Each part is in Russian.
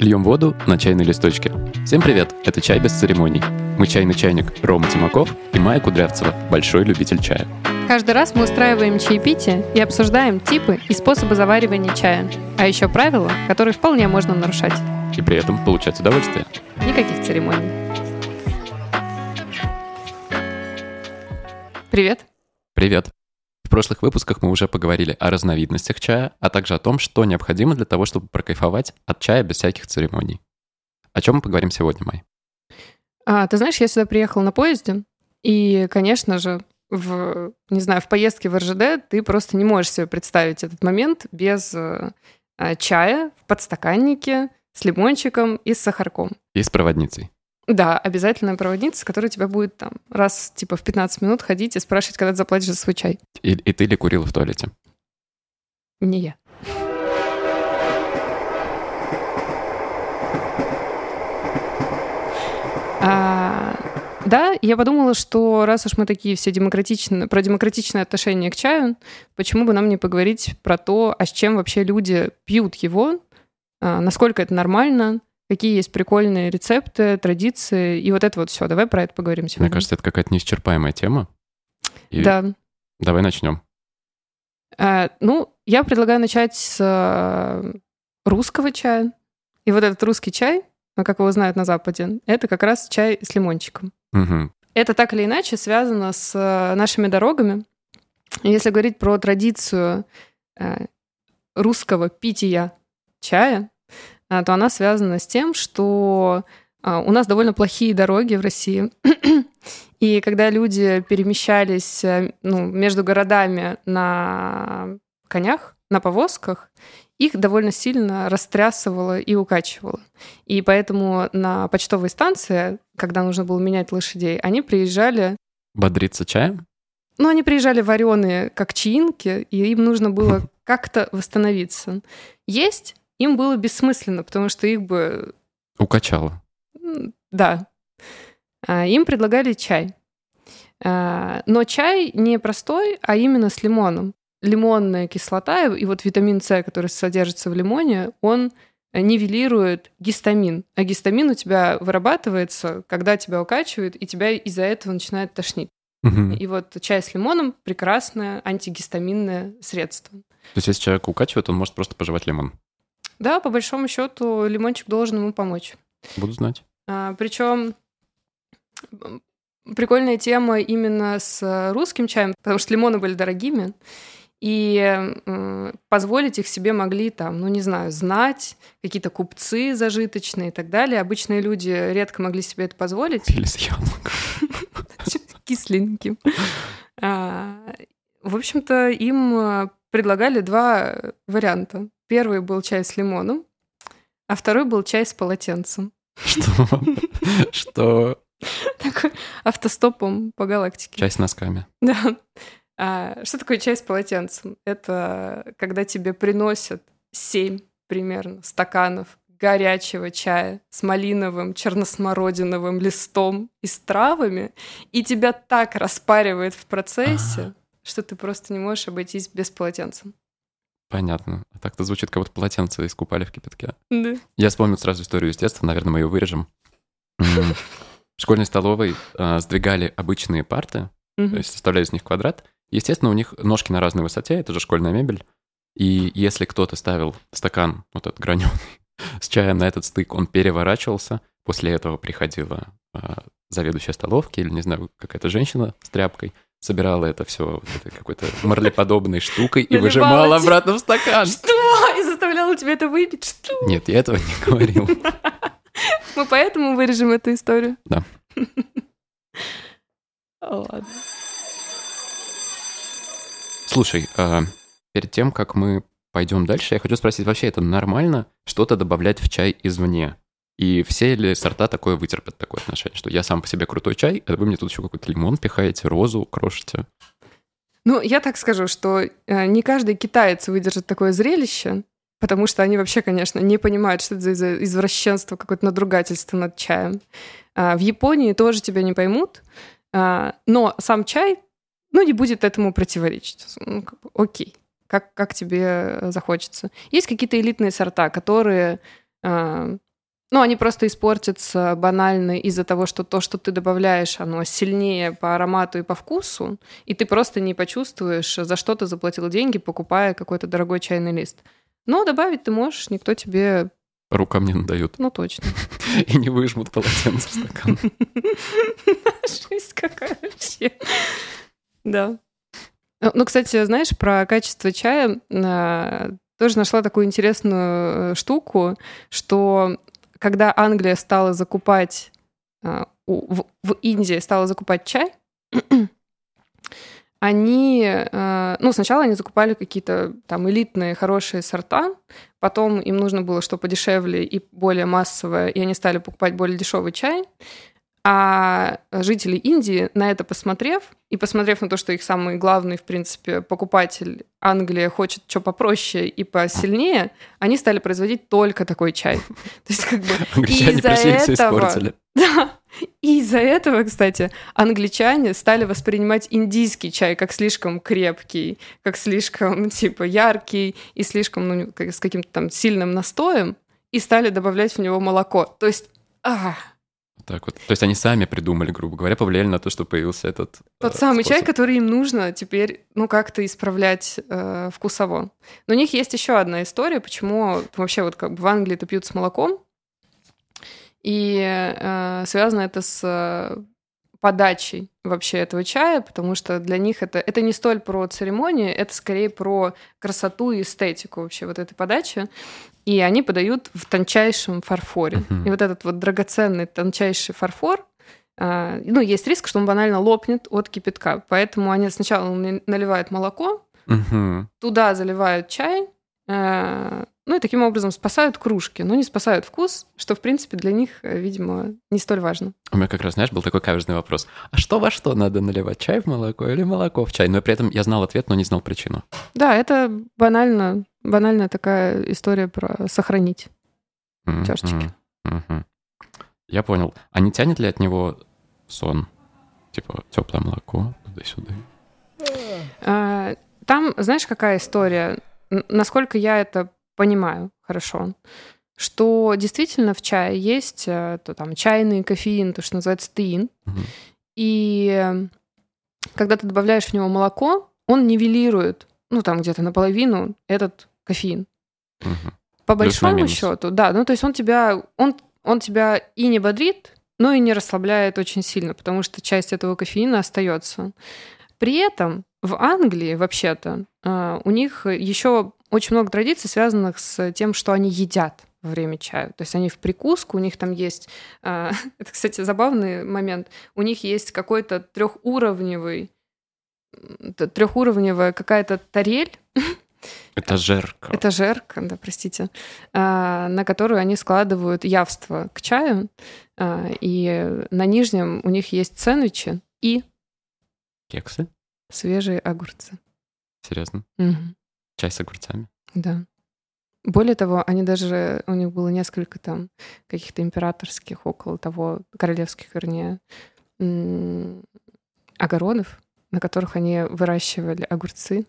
Льем воду на чайной листочке. Всем привет, это «Чай без церемоний». Мы чайный чайник Рома Тимаков и Майя Кудрявцева, большой любитель чая. Каждый раз мы устраиваем чаепитие и обсуждаем типы и способы заваривания чая, а еще правила, которые вполне можно нарушать. И при этом получать удовольствие. Никаких церемоний. Привет. Привет. В прошлых выпусках мы уже поговорили о разновидностях чая, а также о том, что необходимо для того, чтобы прокайфовать от чая без всяких церемоний. О чем мы поговорим сегодня, Май? А, ты знаешь, я сюда приехала на поезде, и, конечно же, в, не знаю, в поездке в РЖД ты просто не можешь себе представить этот момент без э, чая в подстаканнике с лимончиком и с сахарком. И с проводницей. Да, обязательная проводница, которая тебя будет там раз типа в 15 минут ходить и спрашивать, когда ты заплатишь за свой чай. И, и ты ли курила в туалете? Не я. А, да, я подумала, что раз уж мы такие все демократичные, про демократичное отношение к чаю, почему бы нам не поговорить про то, а с чем вообще люди пьют его, а, насколько это нормально, какие есть прикольные рецепты, традиции, и вот это вот все. Давай про это поговорим сегодня. Мне кажется, это какая-то неисчерпаемая тема. И да. Давай начнем. А, ну, я предлагаю начать с а, русского чая. И вот этот русский чай, ну, как его знают на Западе, это как раз чай с лимончиком. Угу. Это так или иначе связано с а, нашими дорогами. Если говорить про традицию а, русского питья чая, то она связана с тем, что а, у нас довольно плохие дороги в России. И когда люди перемещались э, ну, между городами на конях, на повозках, их довольно сильно растрясывало и укачивало. И поэтому на почтовой станции, когда нужно было менять лошадей, они приезжали... Бодриться чаем? Ну, они приезжали вареные, как чаинки, и им нужно было как-то восстановиться. Есть им было бессмысленно, потому что их бы... Укачало. Да. А, им предлагали чай. А, но чай не простой, а именно с лимоном. Лимонная кислота и вот витамин С, который содержится в лимоне, он нивелирует гистамин. А гистамин у тебя вырабатывается, когда тебя укачивают, и тебя из-за этого начинает тошнить. Угу. И вот чай с лимоном – прекрасное антигистаминное средство. То есть если человека укачивает, он может просто пожевать лимон? Да, по большому счету лимончик должен ему помочь. Буду знать. А, причем прикольная тема именно с русским чаем, потому что лимоны были дорогими, и э, позволить их себе могли там, ну не знаю, знать, какие-то купцы зажиточные и так далее. Обычные люди редко могли себе это позволить. Или с яблоком. Кисленьким. А, в общем-то, им предлагали два варианта. Первый был чай с лимоном, а второй был чай с полотенцем. Что? Что? Такой автостопом по галактике. Чай с носками. Да. А, что такое чай с полотенцем? Это когда тебе приносят семь примерно стаканов горячего чая с малиновым черносмородиновым листом и с травами, и тебя так распаривает в процессе, ага. Что ты просто не можешь обойтись без полотенца. Понятно. А так-то звучит, как будто полотенце искупали в кипятке. Да. Я вспомнил сразу историю из детства, наверное, мы ее вырежем. В школьной столовой а, сдвигали обычные парты, то есть составляли из них квадрат. Естественно, у них ножки на разной высоте, это же школьная мебель. И если кто-то ставил стакан, вот этот граненый, с чаем на этот стык, он переворачивался. После этого приходила а, заведующая столовки или, не знаю, какая-то женщина с тряпкой, собирала это все вот какой-то марлеподобной штукой и выжимала обратно в стакан. Что? И заставляла тебя это выпить? Что? Нет, я этого не говорил. Мы поэтому вырежем эту историю? Да. Ладно. Слушай, а, перед тем, как мы пойдем дальше, я хочу спросить, вообще это нормально что-то добавлять в чай извне? И все ли сорта такое вытерпят, такое отношение, что я сам по себе крутой чай, а вы мне тут еще какой-то лимон пихаете, розу крошите? Ну, я так скажу, что э, не каждый китаец выдержит такое зрелище, потому что они вообще, конечно, не понимают, что это за извращенство, какое-то надругательство над чаем. А, в Японии тоже тебя не поймут, а, но сам чай, ну, не будет этому противоречить. Ну, как бы, окей, как, как тебе захочется. Есть какие-то элитные сорта, которые а, Ну, они просто испортятся банально из-за того, что то, что ты добавляешь, оно сильнее по аромату и по вкусу, и ты просто не почувствуешь, за что ты заплатил деньги, покупая какой-то дорогой чайный лист. Но добавить ты можешь, никто тебе... Рукам не надают. Ну, точно. И не выжмут полотенце в стакан. Жесть какая вообще. Да. Ну, кстати, знаешь, про качество чая а, тоже нашла такую интересную э, штуку, что когда Англия стала закупать, а, в, в Индии стала закупать чай, они, э, ну, сначала они закупали какие-то там элитные хорошие сорта, потом им нужно было что подешевле и более массовое, и они стали покупать более дешевый чай. А жители Индии, на это посмотрев, и посмотрев на то, что их самый главный, в принципе, покупатель Англия хочет что попроще и посильнее, они стали производить только такой чай. То есть как бы из-за этого... Да, и из-за этого, кстати, англичане стали воспринимать индийский чай как слишком крепкий, как слишком, типа, яркий и слишком, ну, с каким-то там сильным настоем, и стали добавлять в него молоко. То есть, а, так вот. То есть они сами придумали, грубо говоря, повлияли на то, что появился этот Тот э, самый способ. чай, который им нужно теперь, ну, как-то исправлять э, вкусово. Но у них есть еще одна история, почему вообще вот как бы в Англии это пьют с молоком. И э, связано это с э, подачей вообще этого чая, потому что для них это, это не столь про церемонию, это скорее про красоту и эстетику вообще вот этой подачи и они подают в тончайшем фарфоре. Uh-huh. И вот этот вот драгоценный тончайший фарфор, э, ну, есть риск, что он банально лопнет от кипятка. Поэтому они сначала наливают молоко, uh-huh. туда заливают чай, э, ну и таким образом спасают кружки, но не спасают вкус, что, в принципе, для них, э, видимо, не столь важно. У меня как раз, знаешь, был такой каверзный вопрос. А что во что надо наливать? Чай в молоко или молоко в чай? Но при этом я знал ответ, но не знал причину. Да, это банально, банальная такая история про сохранить mm-hmm. чашечки. Mm-hmm. Я понял. А не тянет ли от него сон? Типа теплое молоко туда-сюда? А, там, знаешь, какая история? Насколько я это понимаю хорошо, что действительно в чае есть э, то, там, чайный кофеин, то, что называется теин. Угу. И когда ты добавляешь в него молоко, он нивелирует, ну, там где-то наполовину этот кофеин. Угу. По большому счету, да. Ну, то есть он тебя, он, он тебя и не бодрит, но и не расслабляет очень сильно, потому что часть этого кофеина остается. При этом в Англии, вообще-то, э, у них еще очень много традиций, связанных с тем, что они едят во время чая. То есть они в прикуску, у них там есть... Э, это, кстати, забавный момент. У них есть какой-то трехуровневый трехуровневая какая-то тарель. Этажерка. Этажерка, да, простите. Э, на которую они складывают явство к чаю. Э, и на нижнем у них есть сэндвичи и... Кексы? Свежие огурцы. Серьезно? Угу. Чай с огурцами? Да. Более того, они даже, у них было несколько там каких-то императорских, около того, королевских, вернее, огородов, на которых они выращивали огурцы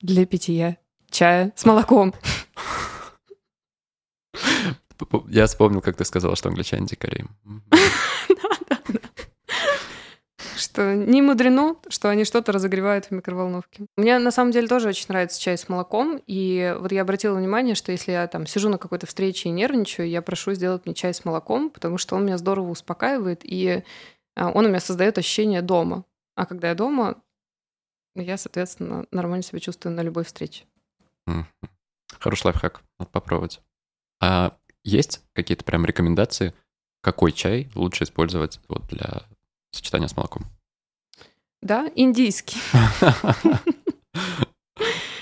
для питья чая с молоком. Я вспомнил, как ты сказала, что англичане дикари. Что не мудрено, что они что-то разогревают в микроволновке. Мне на самом деле тоже очень нравится чай с молоком, и вот я обратила внимание, что если я там сижу на какой-то встрече и нервничаю, я прошу сделать мне чай с молоком, потому что он меня здорово успокаивает, и а, он у меня создает ощущение дома. А когда я дома, я, соответственно, нормально себя чувствую на любой встрече. Хороший лайфхак, надо попробовать. А есть какие-то прям рекомендации, какой чай лучше использовать вот для сочетания с молоком? Да, индийский.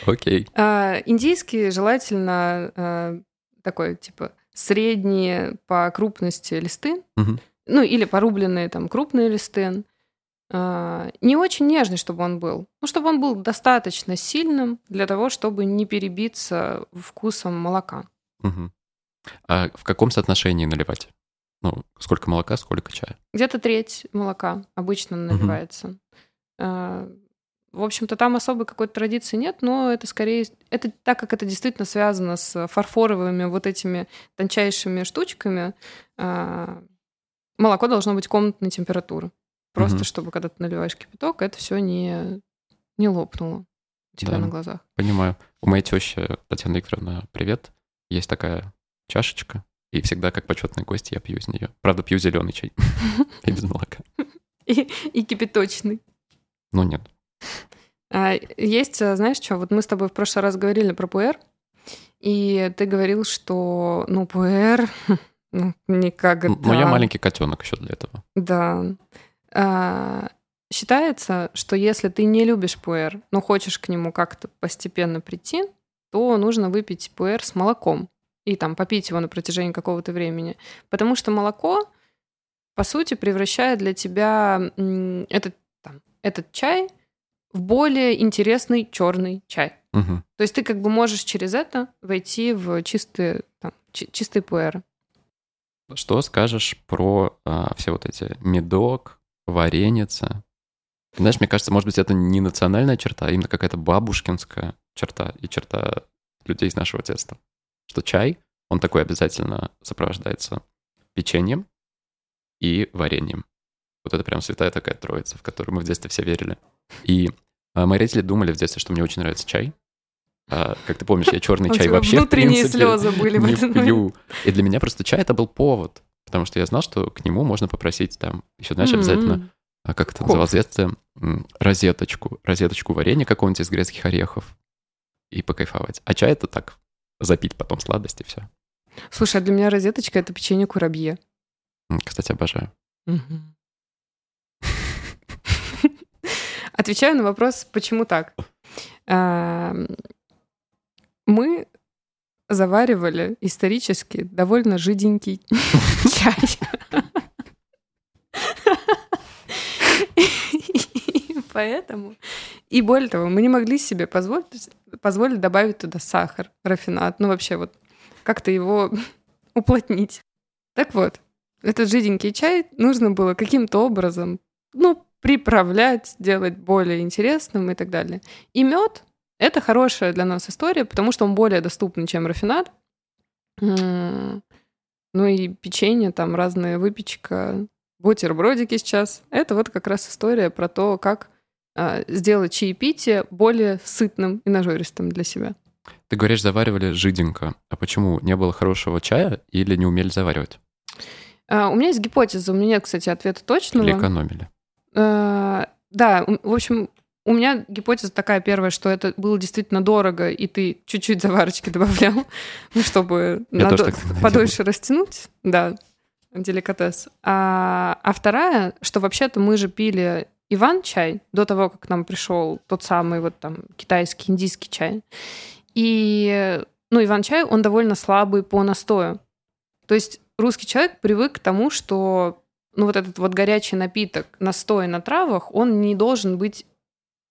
Окей. А, индийский желательно а, такой, типа, средние по крупности листы, ну, или порубленные там крупные листы. А, не очень нежный, чтобы он был. Ну, чтобы он был достаточно сильным для того, чтобы не перебиться вкусом молока. А в каком соотношении наливать? Ну, сколько молока, сколько чая? Где-то треть молока обычно наливается. А, в общем-то, там особой какой-то традиции нет, но это скорее... Это так как это действительно связано с фарфоровыми вот этими тончайшими штучками, а, молоко должно быть комнатной температуры. Просто угу. чтобы, когда ты наливаешь кипяток, это все не, не лопнуло у тебя да, на глазах. Понимаю. У моей тещи Татьяна Викторовна, привет. Есть такая чашечка, и всегда, как почетный гость, я пью из нее. Правда, пью зеленый чай и без молока. И кипяточный. Ну, нет. А, есть, а, знаешь что, вот мы с тобой в прошлый раз говорили про пуэр, и ты говорил, что, ну, пуэр, ну, никогда... Ну, я маленький котенок еще для этого. Да. А, считается, что если ты не любишь пуэр, но хочешь к нему как-то постепенно прийти, то нужно выпить пуэр с молоком и там попить его на протяжении какого-то времени. Потому что молоко, по сути, превращает для тебя этот, там, этот чай в более интересный черный чай. Угу. То есть ты как бы можешь через это войти в чистые, там, чистые пуэры. Что скажешь про а, все вот эти медок, вареница? Знаешь, мне кажется, может быть, это не национальная черта, а именно какая-то бабушкинская черта и черта людей из нашего детства что чай, он такой обязательно сопровождается печеньем и вареньем. Вот это прям святая такая троица, в которую мы в детстве все верили. И а, мои родители думали в детстве, что мне очень нравится чай. А, как ты помнишь, я черный чай вообще внутренние в принципе, слезы были не пью. И для меня просто чай это был повод, потому что я знал, что к нему можно попросить там еще, знаешь, обязательно, а как это называлось детстве, розеточку, розеточку варенья какого-нибудь из грецких орехов и покайфовать. А чай это так, запить потом сладости, все. Слушай, а для меня розеточка — это печенье курабье. Кстати, обожаю. Отвечаю на вопрос, почему так. Мы заваривали исторически довольно жиденький чай. Поэтому. И более того, мы не могли себе позволить, позволить добавить туда сахар, рафинат. Ну, вообще, вот как-то его уплотнить. Так вот, этот жиденький чай нужно было каким-то образом, ну, приправлять, делать более интересным и так далее. И мед — это хорошая для нас история, потому что он более доступный, чем рафинат. Ну и печенье, там разная выпечка, бутербродики сейчас. Это вот как раз история про то, как сделать чаепитие более сытным и нажористым для себя. Ты говоришь, заваривали жиденько. А почему? Не было хорошего чая или не умели заваривать? А, у меня есть гипотеза. У меня нет, кстати, ответа точного. Или экономили? А, да, в общем, у меня гипотеза такая первая, что это было действительно дорого, и ты чуть-чуть заварочки добавлял, ну, чтобы надо подольше растянуть. Да, деликатес. А, а вторая, что вообще-то мы же пили Иван-чай до того, как к нам пришел тот самый вот там китайский, индийский чай. И, ну, Иван-чай, он довольно слабый по настою. То есть русский человек привык к тому, что ну, вот этот вот горячий напиток, настой на травах, он не должен быть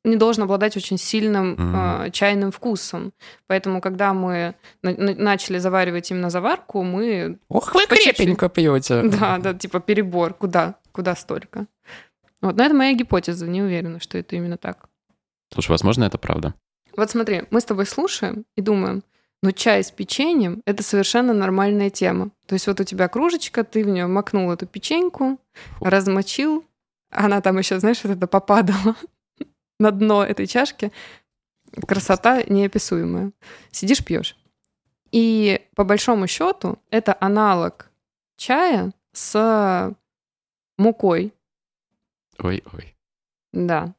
не должен обладать очень сильным mm-hmm. э, чайным вкусом. Поэтому, когда мы на- начали заваривать именно заварку, мы... Ох, вы крепенько пьете. Да, да, типа перебор. Куда? Куда столько? Вот, но это моя гипотеза, не уверена, что это именно так. Слушай, возможно, это правда. Вот смотри, мы с тобой слушаем и думаем, но чай с печеньем — это совершенно нормальная тема. То есть вот у тебя кружечка, ты в нее макнул эту печеньку, Фу. размочил, она там еще, знаешь, вот это попадала на дно этой чашки. Красота неописуемая. Сидишь, пьешь. И по большому счету это аналог чая с мукой, Ой-ой. Да.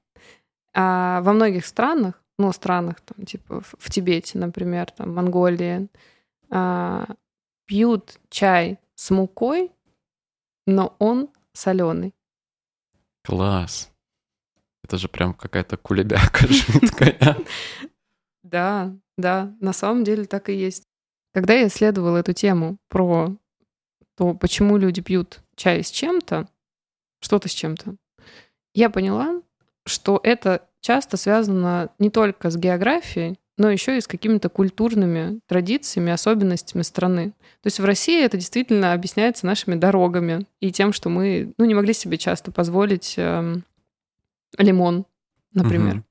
А во многих странах, ну, странах, там, типа в, Тибете, например, там, Монголии, а, пьют чай с мукой, но он соленый. Класс. Это же прям какая-то кулебяка жидкая. Да, да, на самом деле так и есть. Когда я исследовала эту тему про то, почему люди пьют чай с чем-то, что-то с чем-то, я поняла, что это часто связано не только с географией, но еще и с какими-то культурными традициями, особенностями страны. То есть в России это действительно объясняется нашими дорогами и тем, что мы ну, не могли себе часто позволить э, лимон, например. Угу.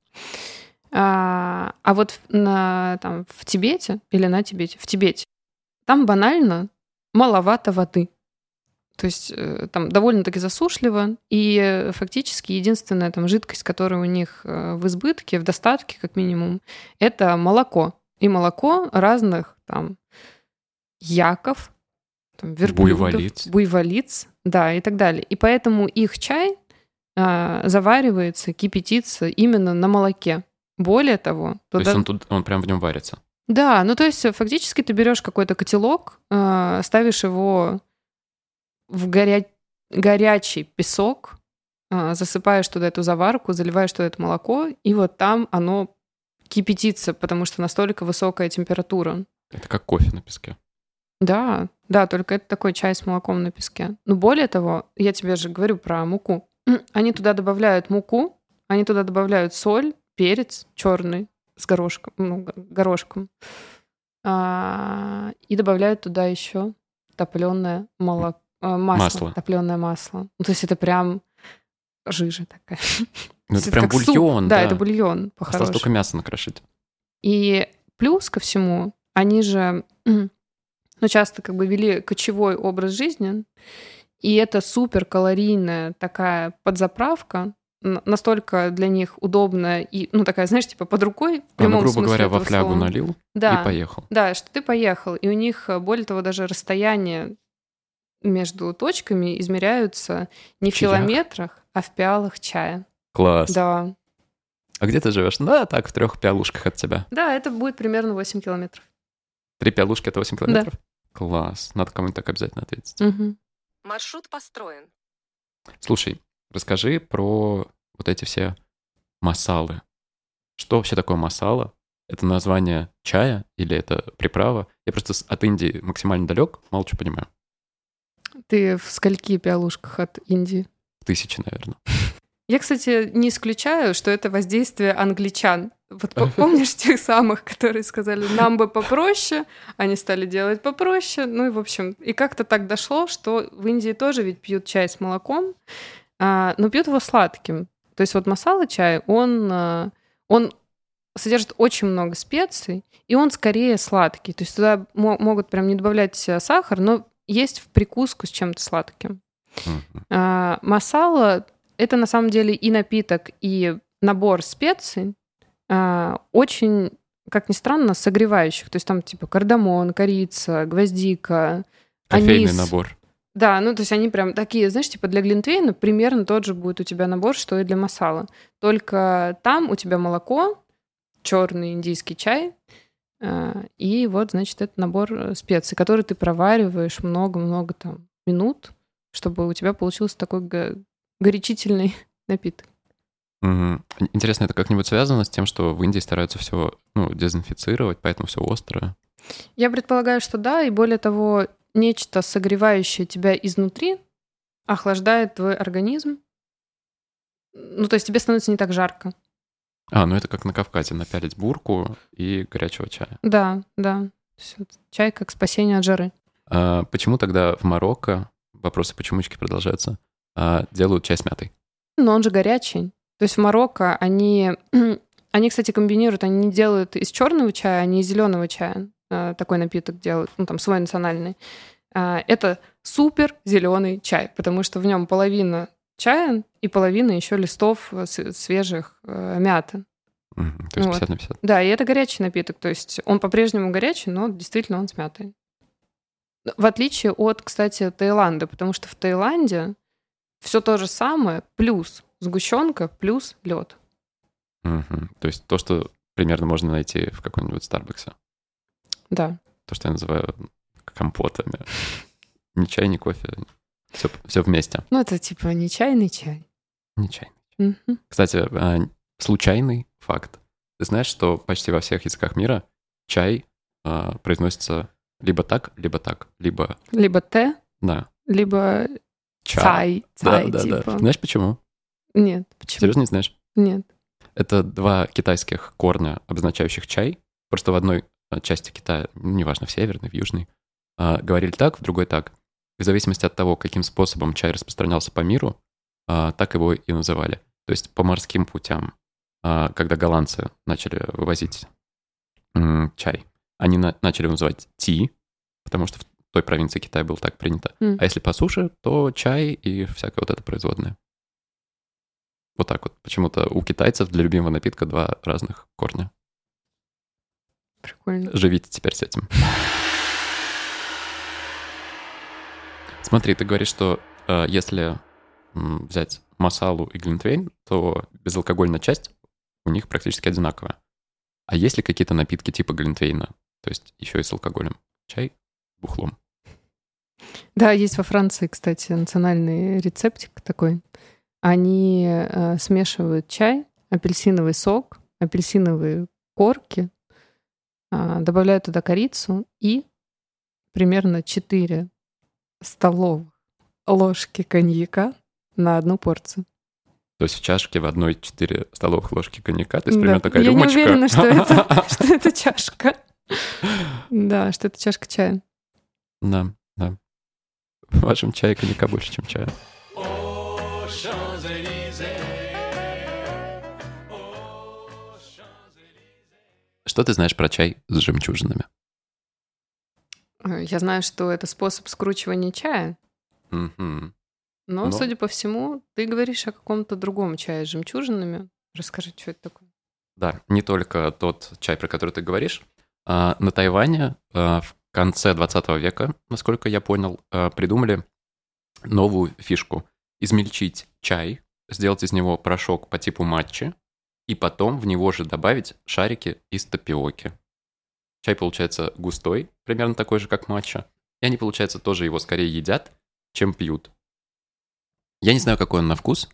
А, а вот на, там, в Тибете или на Тибете, в Тибете, там банально маловато воды. То есть э, там довольно-таки засушливо, и фактически единственная там жидкость, которая у них э, в избытке, в достатке как минимум, это молоко. И молоко разных там яков, там, верблюдов, буйволиц. буйволиц, да, и так далее. И поэтому их чай э, заваривается, кипятится именно на молоке. Более того, туда... То есть он, тут, он прям в нем варится? Да, ну то есть фактически ты берешь какой-то котелок, э, ставишь его в горя... горячий песок, э, засыпаешь туда эту заварку, заливаешь туда это молоко, и вот там оно кипятится, потому что настолько высокая температура. Это как кофе на песке. Да, да, только это такой чай с молоком на песке. Но более того, я тебе же говорю про муку. Они туда добавляют муку, они туда добавляют соль, перец черный с горошком, ну, горошком. А, и добавляют туда еще топленое молоко, а, масло, масло. топленое масло. Ну, то есть это прям жижа такая. Ну, это, это прям бульон, суп. да. Да, это бульон, по-хорошему. Осталось только мясо накрошить. И плюс ко всему, они же ну, часто как бы вели кочевой образ жизни, и это супер калорийная такая подзаправка, настолько для них удобная и, ну, такая, знаешь, типа под рукой, в прямом а, ну, грубо смысле говоря, во флягу слова. налил да, и поехал. Да, что ты поехал. И у них, более того, даже расстояние между точками измеряются не в, в километрах, а в пиалах чая. Класс. Да. А где ты живешь? Да, так, в трех пиалушках от тебя. Да, это будет примерно 8 километров. Три пиалушки — это 8 километров? Да. Класс. Надо кому-нибудь так обязательно ответить. Угу. Маршрут построен. Слушай, расскажи про вот эти все масалы. Что вообще такое масала? Это название чая или это приправа? Я просто от Индии максимально далек, мало что понимаю. Ты в скольки пиалушках от Индии? Тысячи, наверное. Я, кстати, не исключаю, что это воздействие англичан. Вот помнишь тех самых, которые сказали, нам бы попроще, они стали делать попроще. Ну и, в общем, и как-то так дошло, что в Индии тоже ведь пьют чай с молоком, а, но пьют его сладким. То есть вот масала чай, он, а, он содержит очень много специй, и он скорее сладкий. То есть туда могут прям не добавлять сахар, но есть в прикуску с чем-то сладким. А, масала это на самом деле и напиток, и набор специй, а, очень, как ни странно, согревающих. То есть там типа кардамон, корица, гвоздика, Кофейный анис. набор. Да, ну то есть они прям такие, знаешь, типа для глинтвейна примерно тот же будет у тебя набор, что и для масала. Только там у тебя молоко, черный индийский чай, и вот, значит, это набор специй, который ты провариваешь много-много там минут, чтобы у тебя получился такой горячительный напиток. Угу. Интересно, это как-нибудь связано с тем, что в Индии стараются все ну, дезинфицировать, поэтому все острое? Я предполагаю, что да, и более того, нечто согревающее тебя изнутри охлаждает твой организм. Ну, то есть тебе становится не так жарко. А, ну это как на Кавказе, напялить бурку и горячего чая. Да, да. Чай как спасение от жары. А почему тогда в Марокко, вопросы почемучки продолжаются, а, делают чай с мятой. Но он же горячий. То есть в Марокко они, они, кстати, комбинируют, они не делают из черного чая, они из зеленого чая а, такой напиток делают, ну там свой национальный. А, это супер зеленый чай, потому что в нем половина чая и половина еще листов свежих э, мяты. Угу, то есть 50 вот. на 50. Да, и это горячий напиток. То есть он по-прежнему горячий, но действительно он с мятой. В отличие от, кстати, Таиланда, потому что в Таиланде все то же самое, плюс сгущенка, плюс лед. Угу. То есть то, что примерно можно найти в каком-нибудь Старбаксе. Да. То, что я называю компотами. Ни чай, ни кофе. Все, все вместе. Ну, это типа не чайный чай. Не чайный. Угу. Кстати, а, случайный факт. Ты знаешь, что почти во всех языках мира чай а, произносится либо так, либо так, либо... Либо Т, да. либо Цай. Цай, да, типа. да. Знаешь почему? Нет, почему? Серьезно не знаешь? Нет. Это два китайских корня, обозначающих чай. Просто в одной э, части Китая, ну, неважно, в северной, в южной, а, говорили так, в другой так. В зависимости от того, каким способом чай распространялся по миру, а, так его и называли. То есть по морским путям а, когда голландцы начали вывозить чай, они на- начали называть ти, потому что в той провинции Китая было так принято. М. А если по суше, то чай и всякое вот это производное. Вот так вот. Почему-то у китайцев для любимого напитка два разных корня. Прикольно. Живите теперь с этим. Смотри, ты говоришь, что э, если взять масалу и глинтвейн, то безалкогольная часть у них практически одинаковая. А есть ли какие-то напитки типа глинтвейна, то есть еще и с алкоголем? Чай бухлом. Да, есть во Франции, кстати, национальный рецептик такой. Они э, смешивают чай, апельсиновый сок, апельсиновые корки, а, добавляют туда корицу и примерно 4 столовых ложки коньяка на одну порцию. То есть в чашке в одной 4 столовых ложки коньяка, то есть Да. примерно такая Я рюмочка. не уверена, что это, что это чашка. Да, что это чашка чая. Да, да. В вашем чае коньяка больше, чем чая. Что ты знаешь про чай с жемчужинами? Э, Я знаю, что это способ скручивания чая, Мгм. но, Но- судя по всему, ты говоришь о каком-то другом чае с жемчужинами. Расскажи, что это такое. Да, не только тот чай, про который ты говоришь. А, на Тайване а, в конце 20 века, насколько я понял, а, придумали новую фишку. Измельчить чай, сделать из него порошок по типу матчи, и потом в него же добавить шарики из тапиоки. Чай получается густой, примерно такой же, как матча. И они, получается, тоже его скорее едят, чем пьют. Я не знаю, какой он на вкус,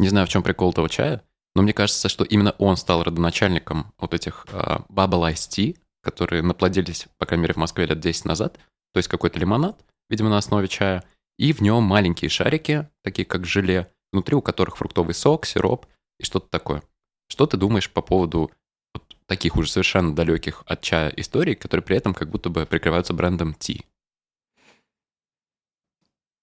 не знаю, в чем прикол этого чая, но мне кажется, что именно он стал родоначальником вот этих uh, Bubble Ice Tea, которые наплодились, по крайней мере, в Москве лет 10 назад. То есть какой-то лимонад, видимо, на основе чая, и в нем маленькие шарики, такие как желе, внутри у которых фруктовый сок, сироп и что-то такое. Что ты думаешь по поводу таких уже совершенно далеких от чая историй, которые при этом как будто бы прикрываются брендом Tea?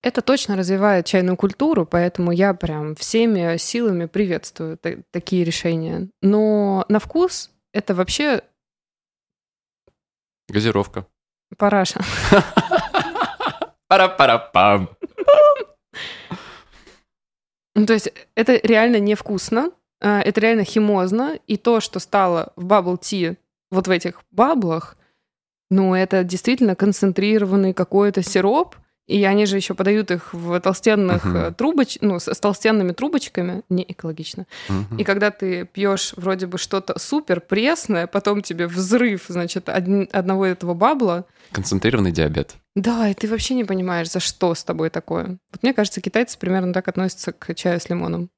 Это точно развивает чайную культуру, поэтому я прям всеми силами приветствую та- такие решения. Но на вкус это вообще Газировка. параша. Пара-пара-пам. Ну, То есть это реально невкусно, это реально химозно, и то, что стало в bubble tea вот в этих баблах, ну, это действительно концентрированный какой-то сироп, и они же еще подают их в толстенных э, трубоч... ну, с, толстенными трубочками, не экологично. Мгм. И когда ты пьешь вроде бы что-то супер пресное, потом тебе взрыв, значит, одни- одного этого бабла, Концентрированный диабет. да, и ты вообще не понимаешь, за что с тобой такое. Вот мне кажется, китайцы примерно так относятся к чаю с лимоном.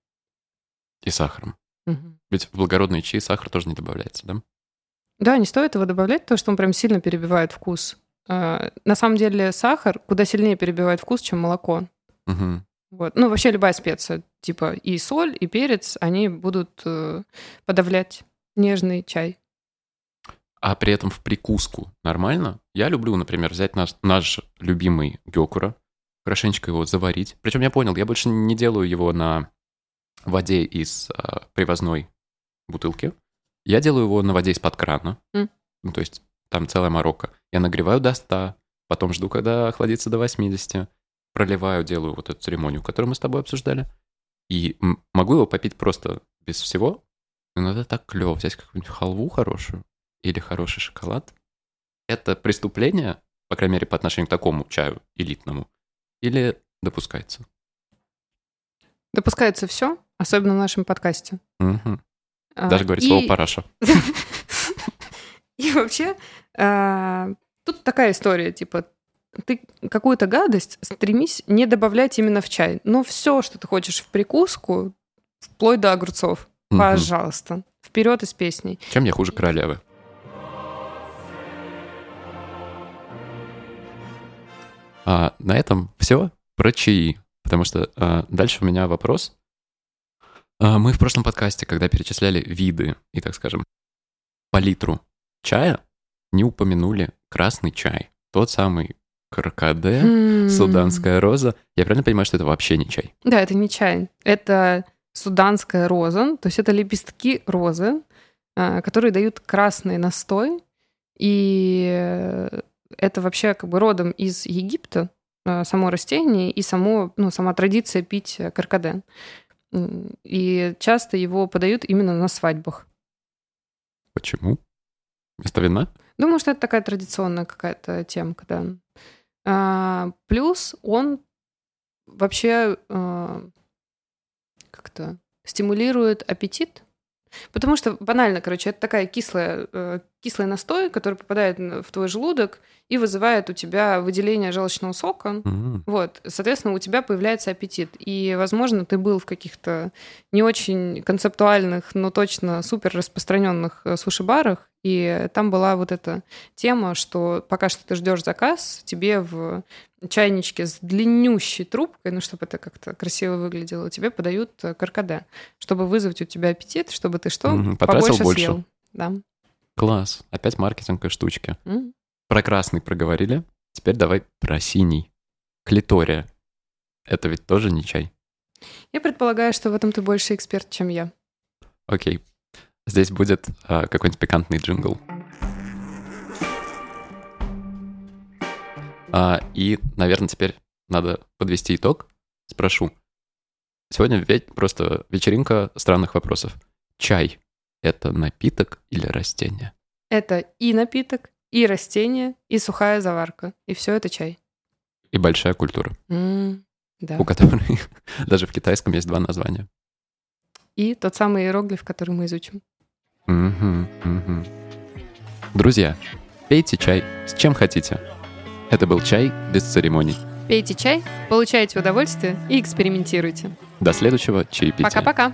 И сахаром. Мгм. Ведь в благородные чаи сахар тоже не добавляется, да? Да, не стоит его добавлять, потому что он прям сильно перебивает вкус. А, На самом деле сахар куда сильнее перебивает вкус, чем молоко. Мгм. Вот. Ну, вообще любая специя, типа и соль, и перец, они будут э, подавлять нежный чай. А при этом в прикуску нормально? Я люблю, например, взять наш, наш любимый гёкура, хорошенечко его заварить. Причем я понял, я больше не делаю его на воде из а, привозной бутылки. Я делаю его на воде из-под крана. М. Ну, то есть там целая морока. Я нагреваю до 100, потом жду, когда охладится до 80, проливаю, делаю вот эту церемонию, которую мы с тобой обсуждали. И могу его попить просто без всего. Но это так клево. Взять какую-нибудь халву хорошую или хороший шоколад. Это преступление, по крайней мере, по отношению к такому чаю элитному, или допускается? Допускается все, особенно в нашем подкасте. А, Даже говорить и- слово параша. И вообще, а, тут такая история, типа, ты какую-то гадость стремись не добавлять именно в чай. Но все, что ты хочешь в прикуску, вплоть до огурцов, пожалуйста, вперед из песней. Чем я хуже королевы? А, на этом все про чаи. Потому что а, дальше у меня вопрос. А, мы в прошлом подкасте, когда перечисляли виды и, так скажем, палитру чая, не упомянули красный чай. Тот самый каркаде, М. суданская роза. Я правильно понимаю, что это вообще не чай? Да, это не чай. Это суданская роза, то есть это лепестки розы, а, которые дают красный настой, и это вообще как бы родом из Египта, а, само растение и само, ну, сама традиция пить каркаден. И часто его подают именно на свадьбах. Почему? Вместо вина? Думаю, что это такая традиционная какая-то темка, да. А, плюс он вообще а, как-то стимулирует аппетит, потому что банально, короче, это такая кислая, э, кислый настой, который попадает в твой желудок и вызывает у тебя выделение желчного сока. М. Вот, соответственно, у тебя появляется аппетит. И, возможно, ты был в каких-то не очень концептуальных, но точно супер распространенных э, суши-барах, и там была вот эта тема, что пока что ты ждешь заказ, тебе в чайничке с длиннющей трубкой, ну, чтобы это как-то красиво выглядело, тебе подают э, каркаде, чтобы вызвать у тебя аппетит, чтобы ты что? Потратил Побольше больше. съел. Да. Класс. Опять маркетинговые штучки. М. Про красный проговорили. Теперь давай про синий. Клитория. Это ведь тоже не чай. Я предполагаю, что в этом ты больше эксперт, чем я. Окей. Здесь будет а, какой-нибудь пикантный джингл. И, наверное, теперь надо подвести итог. Спрошу. Сегодня ведь просто вечеринка странных вопросов. Чай — это напиток или растение? Это и напиток, и растение, и сухая заварка. И все это чай. И большая культура, М, Да. у которой даже в китайском есть два названия. И тот самый иероглиф, который мы изучим. Мгм, мгм. Друзья, пейте чай с чем хотите. Это был чай без церемоний. Пейте чай, получайте удовольствие и экспериментируйте. До следующего чаепития. Пока-пока.